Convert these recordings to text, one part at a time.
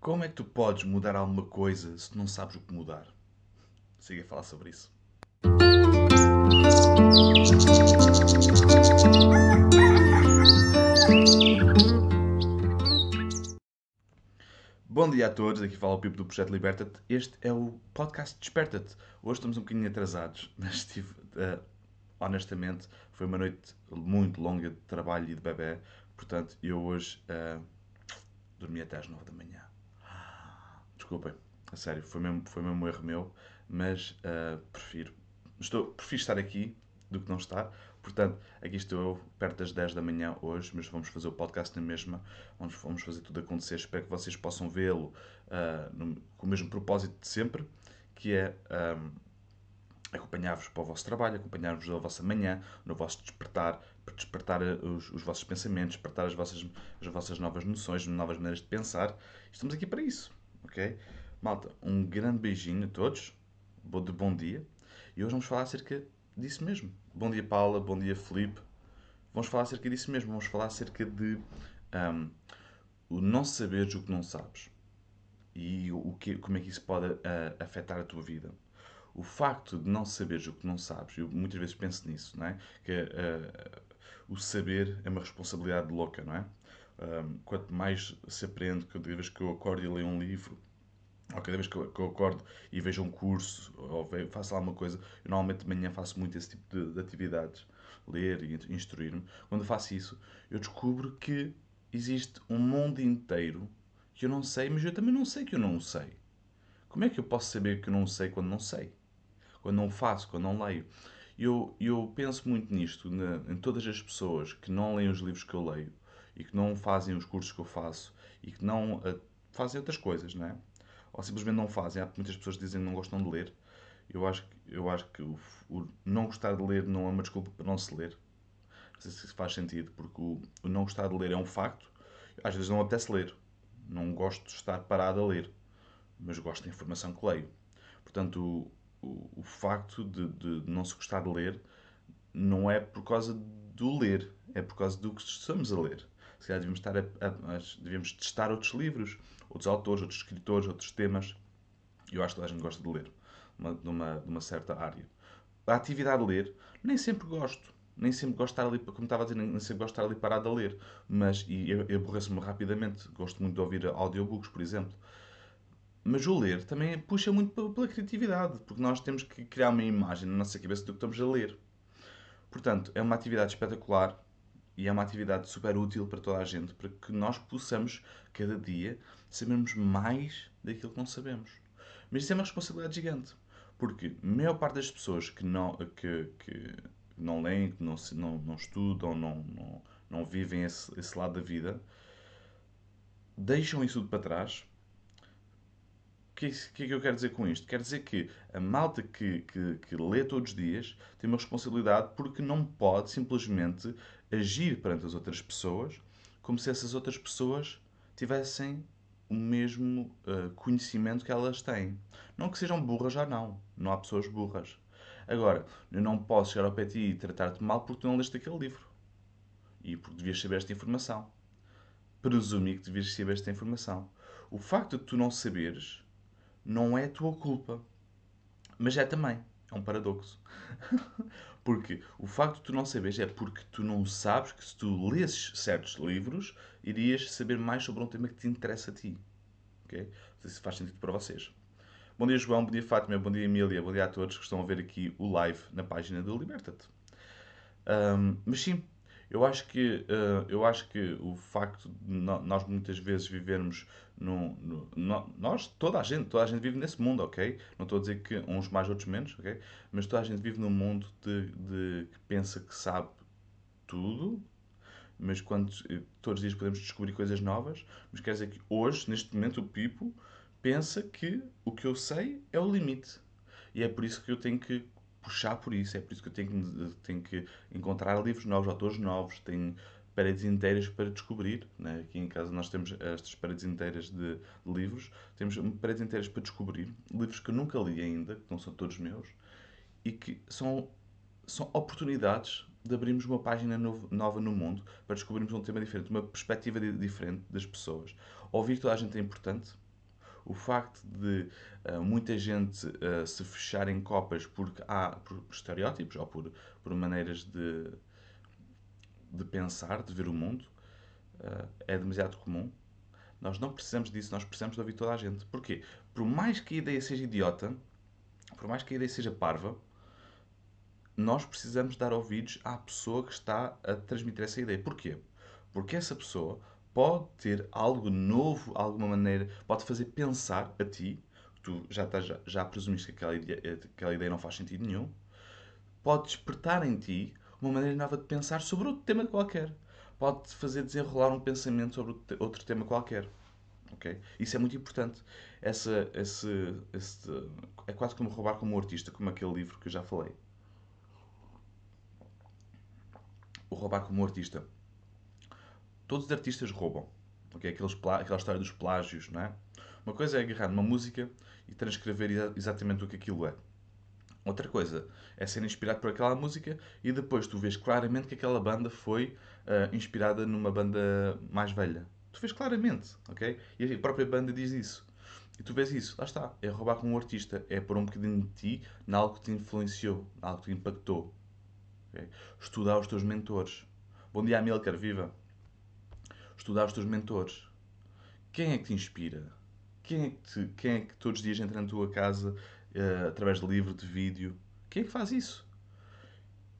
Como é que tu podes mudar alguma coisa se não sabes o que mudar? Siga a falar sobre isso. Bom dia a todos, aqui fala o Pipo do Projeto Liberta-te. Este é o podcast Desperta-te. Hoje estamos um bocadinho atrasados, mas estive, uh, honestamente, foi uma noite muito longa de trabalho e de bebê, portanto, eu hoje uh, dormi até às 9 da manhã. Desculpem, a sério, foi mesmo, foi mesmo um erro meu, mas uh, prefiro, estou, prefiro estar aqui do que não estar. Portanto, aqui estou eu, perto das 10 da manhã hoje, mas vamos fazer o podcast na mesma, vamos, vamos fazer tudo acontecer. Espero que vocês possam vê-lo uh, com o mesmo propósito de sempre, que é um, acompanhar-vos para o vosso trabalho, acompanhar-vos na vossa manhã, no vosso despertar, para despertar os, os, vossos pensamentos, despertar as vossas, as vossas novas noções, novas maneiras de pensar. Estamos aqui para isso, ok? Malta, um grande beijinho a todos, de bom dia, e hoje vamos falar acerca disso mesmo. Bom dia, Paula, bom dia, Felipe. Vamos falar acerca disso mesmo, vamos falar acerca de um, o não saberes o que não sabes e o que, como é que isso pode uh, afetar a tua vida o facto de não saberes o que não sabes, eu muitas vezes penso nisso, não é? Que uh, o saber é uma responsabilidade louca, não é? Um, quanto mais se aprende, cada vez que eu acordo e leio um livro, ou cada vez que eu, que eu acordo e vejo um curso, ou vejo, faço alguma coisa, eu normalmente de manhã faço muito esse tipo de, de atividades, ler e instruir-me. Quando faço isso, eu descubro que existe um mundo inteiro que eu não sei, mas eu também não sei que eu não sei. Como é que eu posso saber que eu não sei quando não sei? quando não faço, quando não leio. Eu, eu penso muito nisto, na, em todas as pessoas que não leem os livros que eu leio e que não fazem os cursos que eu faço e que não uh, fazem outras coisas, não é? Ou simplesmente não fazem. Há muitas pessoas que dizem que não gostam de ler. Eu acho, eu acho que o, o não gostar de ler não é uma desculpa para não se ler. Não sei se isso faz sentido, porque o, o não gostar de ler é um facto. Às vezes não apetece ler. Não gosto de estar parado a ler. Mas gosto da informação que leio. Portanto, o, o facto de, de, não se gostar de ler não é por causa do ler, é por causa do que estamos a ler. Se calhar devíamos, estar a, a, a, devíamos testar outros livros, outros autores, outros escritores, outros temas. Eu acho que toda a gente gosta de ler, uma, de, uma, de uma certa área. A atividade de ler, nem sempre gosto. Nem sempre gosto de estar ali, como estava a dizer, nem sempre gosto de estar ali parado a ler. Mas, e aborreço-me rapidamente. Gosto muito de ouvir audiobooks, por exemplo. Mas o ler também puxa muito pela criatividade, porque nós temos que criar uma imagem na nossa cabeça do que estamos a ler. Portanto, é uma atividade espetacular e é uma atividade super útil para toda a gente, para que nós possamos, cada dia, sabermos mais daquilo que não sabemos. Mas isso é uma responsabilidade gigante, porque a maior parte das pessoas que não, que, que não leem, que não, não, não estudam, não, não, não vivem esse, esse lado da vida, deixam isso tudo para trás que, que é que eu quero dizer com isto? Quero dizer que a malta que, que, que lê todos os dias tem uma responsabilidade porque não pode simplesmente agir perante as outras pessoas como se essas outras pessoas tivessem o mesmo uh, conhecimento que elas têm. Não que sejam burras já não. Não há pessoas burras. Agora, eu não posso chegar ao pé de ti e tratar-te mal porque tu não leste aquele livro. E porque devias saber esta informação. Presumi que devias saber esta informação. O facto de tu não saberes não é tua culpa. Mas é também. É um paradoxo. porque o facto de tu não saberes é porque tu não sabes que se tu lesses certos livros, irias saber mais sobre um tema que te interessa a ti. Ok? Não sei se faz sentido para vocês. Bom dia, João. Bom dia, Fátima. Bom dia, Emília. Bom dia a todos que estão a ver aqui o live na página do Liberta-te. Um, mas sim, eu acho que, uh, eu acho que o facto de nós muitas vezes vivermos no, nós, toda a gente, toda a gente vive nesse mundo, ok? Não estou a dizer que uns mais, outros menos, ok? Mas toda a gente vive num mundo de, de que pensa que sabe tudo, mas quando todos os dias podemos descobrir coisas novas, mas quer dizer que hoje, neste momento, o Pipo pensa que o que eu sei é o limite. E é por isso que eu tenho que puxar por isso. É por isso que eu tenho que, tenho que encontrar livros novos, autores novos, tenho paredes inteiras para descobrir. Né? Aqui em casa nós temos estas paredes inteiras de, de, livros, temos paredes inteiras para descobrir, livros que eu nunca li ainda, que não são todos meus, e que são, são oportunidades de abrirmos uma página novo, nova no mundo para descobrirmos um tema diferente, uma perspectiva diferente das pessoas. Ouvir toda a gente é importante, o facto de uh, muita gente uh, se fechar em copas porque há por estereótipos ou por, por maneiras de, de pensar, de ver o mundo, uh, é demasiado comum. Nós não precisamos disso, nós precisamos de ouvir toda a gente. Porquê? Por mais que a ideia seja idiota, por mais que a ideia seja parva, nós precisamos dar ouvidos à pessoa que está a transmitir essa ideia. Porquê? Porque essa pessoa pode ter algo novo, alguma maneira, pode fazer pensar a ti, tu já, estás, já, já presumiste que aquela ideia, aquela ideia não faz sentido nenhum, pode despertar em ti uma maneira nova de pensar sobre outro tema qualquer. Pode fazer desenrolar um pensamento sobre outro tema qualquer. Okay? Isso é muito importante. Essa, esse, esse, é quase como roubar como um artista, como aquele livro que eu já falei. O roubar como um artista todos os artistas roubam. Okay? Aqueles, aquela história dos plágios, não é? Uma coisa é agarrar numa música e transcrever exatamente o que aquilo é. Outra coisa é ser inspirado por aquela música e depois tu vês claramente que aquela banda foi uh, inspirada numa banda mais velha. Tu vês claramente, ok? E a própria banda diz isso. E tu vês isso, lá está. É roubar como um artista. É pôr um bocadinho de ti em algo que te influenciou, em algo que te impactou. Okay? Estudar os teus mentores. Bom dia, Amilcar, viva! Estudar os teus mentores. Quem é que te inspira? Quem é que, te, quem é que todos os dias entra na tua casa uh, através de livro, de vídeo? Quem é que faz isso?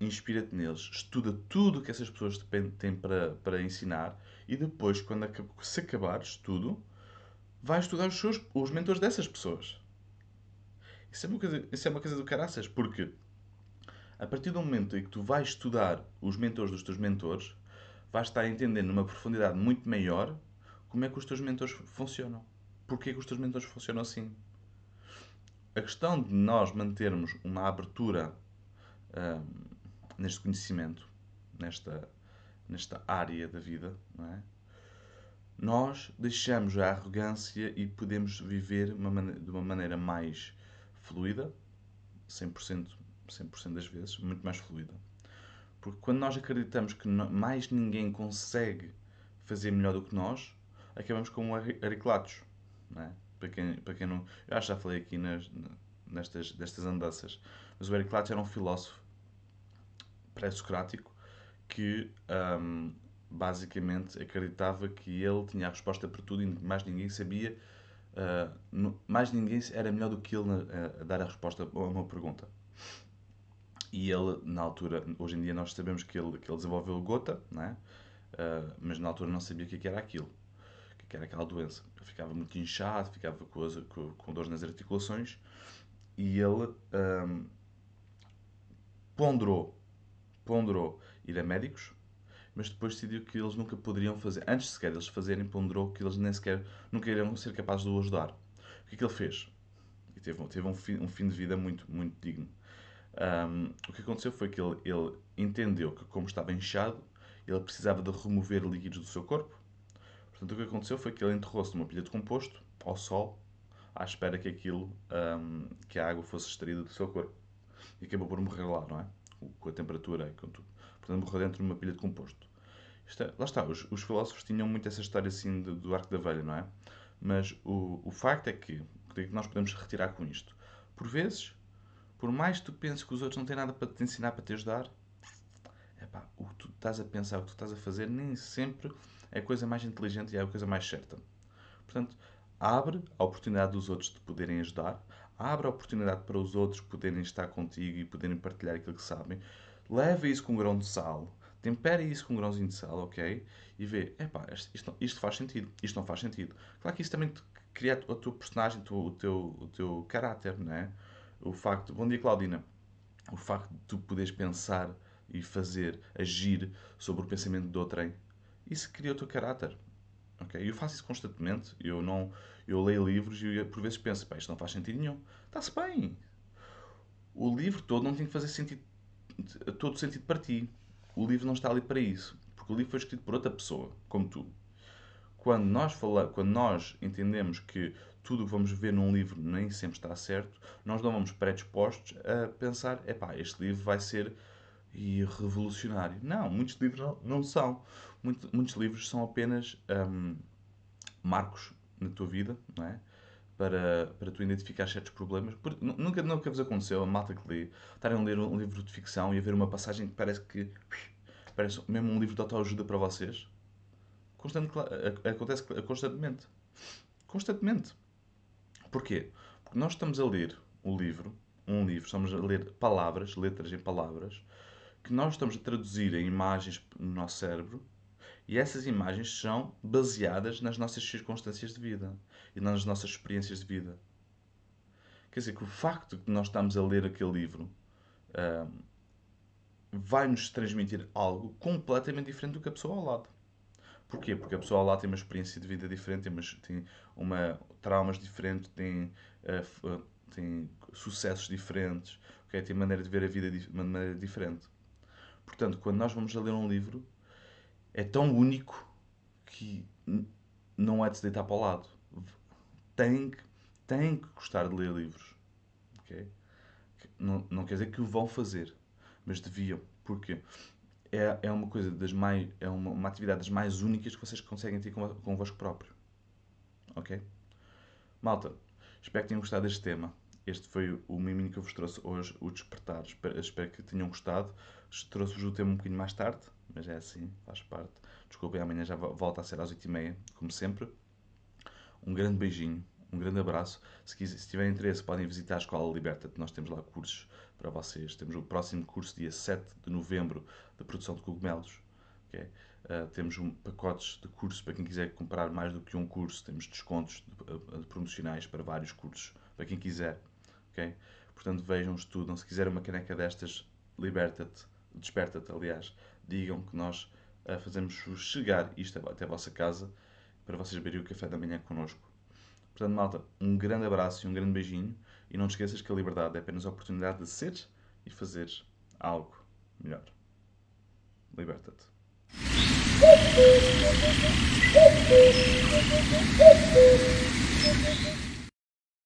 Inspira-te neles, estuda tudo o que essas pessoas têm para, para ensinar e depois, quando se acabares tudo, vai estudar os, seus, os mentores dessas pessoas. Isso é, uma coisa, isso é uma coisa do caraças, porque a partir do momento em que tu vais estudar os mentores dos teus mentores, vais estar a entender numa profundidade muito maior como é que os teus mentores funcionam. Porquê que os teus mentores funcionam assim? A questão de nós mantermos uma abertura hum, neste conhecimento, nesta, nesta área da vida, não é? nós deixamos a arrogância e podemos viver uma de uma maneira mais fluida, 100%, 100 das vezes, muito mais fluida. Porque quando nós acreditamos que mais ninguém consegue fazer melhor do que nós, acabamos como ariculatos. Não é? para, quem, para quem não. Eu acho que já falei aqui nas, nestas destas andanças. Mas o Heraclitus era um filósofo pré-socrático que um, basicamente acreditava que ele tinha a resposta para tudo e mais ninguém sabia, uh, mais ninguém era melhor do que ele a dar a resposta a uma pergunta. E ele, na altura, hoje em dia nós sabemos que ele, que ele desenvolveu gota, não é? Uh, mas na altura não sabia o que, era aquilo, o que, era aquela doença. Ele ficava muito inchado, ficava com, as, com, com dores nas articulações e ele um, ponderou, ponderou ir a médicos, mas depois decidiu que eles nunca poderiam fazer, antes sequer eles fazerem, ponderou que eles nem sequer, nunca iriam ser capazes de o ajudar. O que é que ele fez? E teve, teve um, fim, um fim de vida muito, muito digno. Um, o que aconteceu foi que ele, ele entendeu que, como estava inchado, ele precisava de remover líquidos do seu corpo. Portanto, o que aconteceu foi que ele enterrou-se numa pilha de composto, ao sol, à espera que aquilo, um, que a água fosse extraída do seu corpo. E acabou por morrer lá, não é? Com a temperatura e com tudo. Portanto, morreu dentro de uma pilha de composto. É, lá está, os, os, filósofos tinham muito essa história assim do, do arco da velha, não é? Mas o, o facto é que, o que nós podemos retirar com isto? Por vezes, por mais que tu penses que os outros não têm nada para te ensinar, para te ajudar, epá, o que tu estás a pensar, o que tu estás a fazer, nem sempre é a coisa mais inteligente e é a coisa mais certa. Portanto, abre a oportunidade dos outros de poderem ajudar, abre a oportunidade para os outros poderem estar contigo e poderem partilhar aquilo que sabem, leva isso com um grão de sal, tempera isso com um grãozinho de sal, ok? E vê, epá, isto, isto faz sentido, isto não faz sentido. Claro que isso também cria a tua personagem, o teu, o teu caráter, não é? O facto. Bom dia, Claudina. O facto de tu poderes pensar e fazer, agir sobre o pensamento do outrem, isso cria o teu caráter. Okay? Eu faço isso constantemente. Eu não, eu leio livros e por vezes penso, isto não faz sentido nenhum. Está-se bem. O livro todo não tem que fazer sentido, todo sentido para ti. O livro não está ali para isso. Porque o livro foi escrito por outra pessoa, como tu. Quando nós, fala, quando nós entendemos que tudo o que vamos ver num livro nem sempre está certo, nós não vamos predispostos a pensar, epá, este livro vai ser revolucionário. Não, muitos livros não, são. Muito, muitos livros são apenas um, marcos na tua vida, não é? para, para tu identificar certos problemas. Por, nunca, nunca vos aconteceu, a malta que lê, estarem a ler um livro de ficção e a ver uma passagem que parece que parece mesmo um livro de autoajuda para vocês. Constante, acontece constantemente. Constantemente. Porquê? Porque nós estamos a ler o livro, um livro, estamos a ler palavras, letras em palavras, que nós estamos a traduzir em imagens no nosso cérebro e essas imagens são baseadas nas nossas circunstâncias de vida e nas nossas experiências de vida. Quer dizer que o facto de que nós estamos a ler aquele livro um, vai nos transmitir algo completamente diferente do que a pessoa ao lado. Porquê? Porque a pessoa lado tem uma experiência de vida diferente, tem, uma, tem uma, traumas diferentes, tem, uh, tem sucessos diferentes, okay? tem maneira de ver a vida de uma maneira diferente. Portanto, quando nós vamos a ler um livro, é tão único que não é de se deitar para o lado. Tem, tem que gostar de ler livros. Okay? Não, não quer dizer que o vão fazer, mas deviam. Porque é, é uma coisa das mais. É uma, uma atividade das mais únicas que vocês conseguem ter convosco próprio. Ok? Malta, espero que tenham gostado deste tema. Este foi o miminho que eu vos trouxe hoje, o despertar. Espero, espero que tenham gostado. Trouxe-vos o tema um bocadinho mais tarde, mas é assim, faz parte. Desculpem, amanhã já volta a ser às 8h30, como sempre. Um grande beijinho, um grande abraço. Se, quiser, se tiverem interesse, podem visitar a Escola Liberta-te. Nós temos lá cursos para vocês. Temos o próximo curso, dia 7 de novembro, de produção de cogumelos. Okay? Uh, temos um, pacotes de curso para quem quiser comprar mais do que um curso. Temos descontos de, uh, de promocionais para vários cursos, para quem quiser. Okay? Portanto, vejam, estudam. Se quiser uma caneca destas, liberta-te, desperta-te, aliás digam que nós uh, fazemos chegar isto até a vossa casa para vocês beberem o café da manhã connosco. Portanto, malta, um grande abraço e um grande beijinho. E não te esqueças que a liberdade é apenas a oportunidade de seres e fazeres algo melhor. Liberta-te.